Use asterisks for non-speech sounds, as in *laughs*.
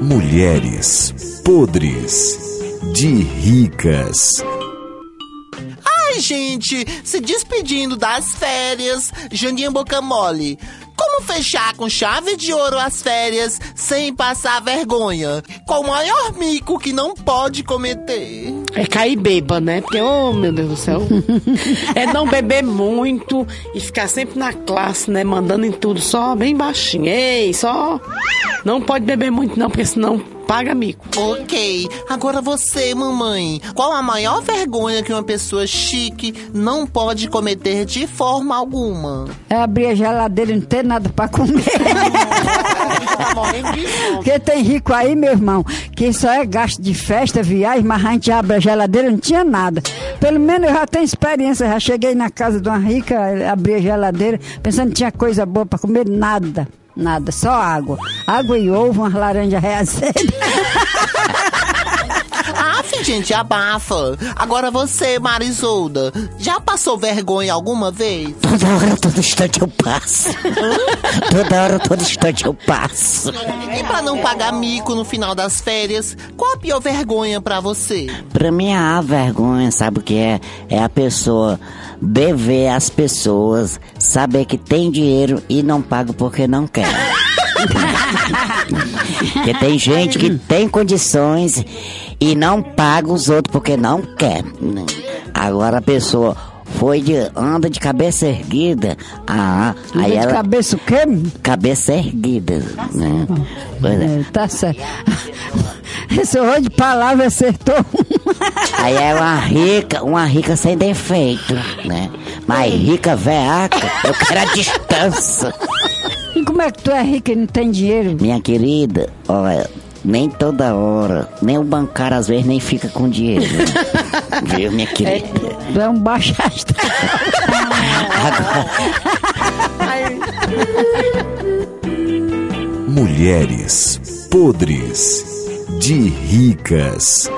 Mulheres podres de ricas. Ai, gente, se despedindo das férias, Janinha Boca Mole. Como fechar com chave de ouro as férias sem passar vergonha? Qual o maior mico que não pode cometer? É cair beba, né? Porque, oh meu Deus do céu. *laughs* é não beber muito e ficar sempre na classe, né? Mandando em tudo, só bem baixinho. Ei, só. Não pode beber muito, não, porque senão paga mico. Ok, agora você, mamãe. Qual a maior vergonha que uma pessoa chique não pode cometer de forma alguma? É abrir a geladeira e não ter nada pra comer. *laughs* Tá. Porque tem rico aí, meu irmão, que só é gasto de festa, viagem, mas a gente abre a geladeira e não tinha nada. Pelo menos eu já tenho experiência, já cheguei na casa de uma rica, abri a geladeira, pensando que tinha coisa boa pra comer, nada. Nada, só água. Água e ovo, umas laranjas *laughs* reazedas. Gente, abafa. Agora você, Marisolda, já passou vergonha alguma vez? Toda hora, todo instante eu passo. Toda hora, todo instante eu passo. E pra não pagar mico no final das férias, qual a pior vergonha pra você? Pra mim, a vergonha, sabe o que é? É a pessoa dever às pessoas, saber que tem dinheiro e não paga porque não quer. *laughs* Porque tem gente que tem condições e não paga os outros porque não quer. Agora a pessoa foi de anda de cabeça erguida, ah, aí de ela cabeça o quê? cabeça erguida, né? Pois é. É, tá certo. *laughs* Esse horror de palavra acertou. *laughs* Aí é uma rica, uma rica sem defeito, né? Mas rica veaca, eu quero a distância. E como é que tu é rica e não tem dinheiro? Minha querida, olha, nem toda hora, nem o bancário às vezes nem fica com dinheiro. né? *laughs* Viu, minha querida? Tu é um baixo astral. Mulheres podres de ricas.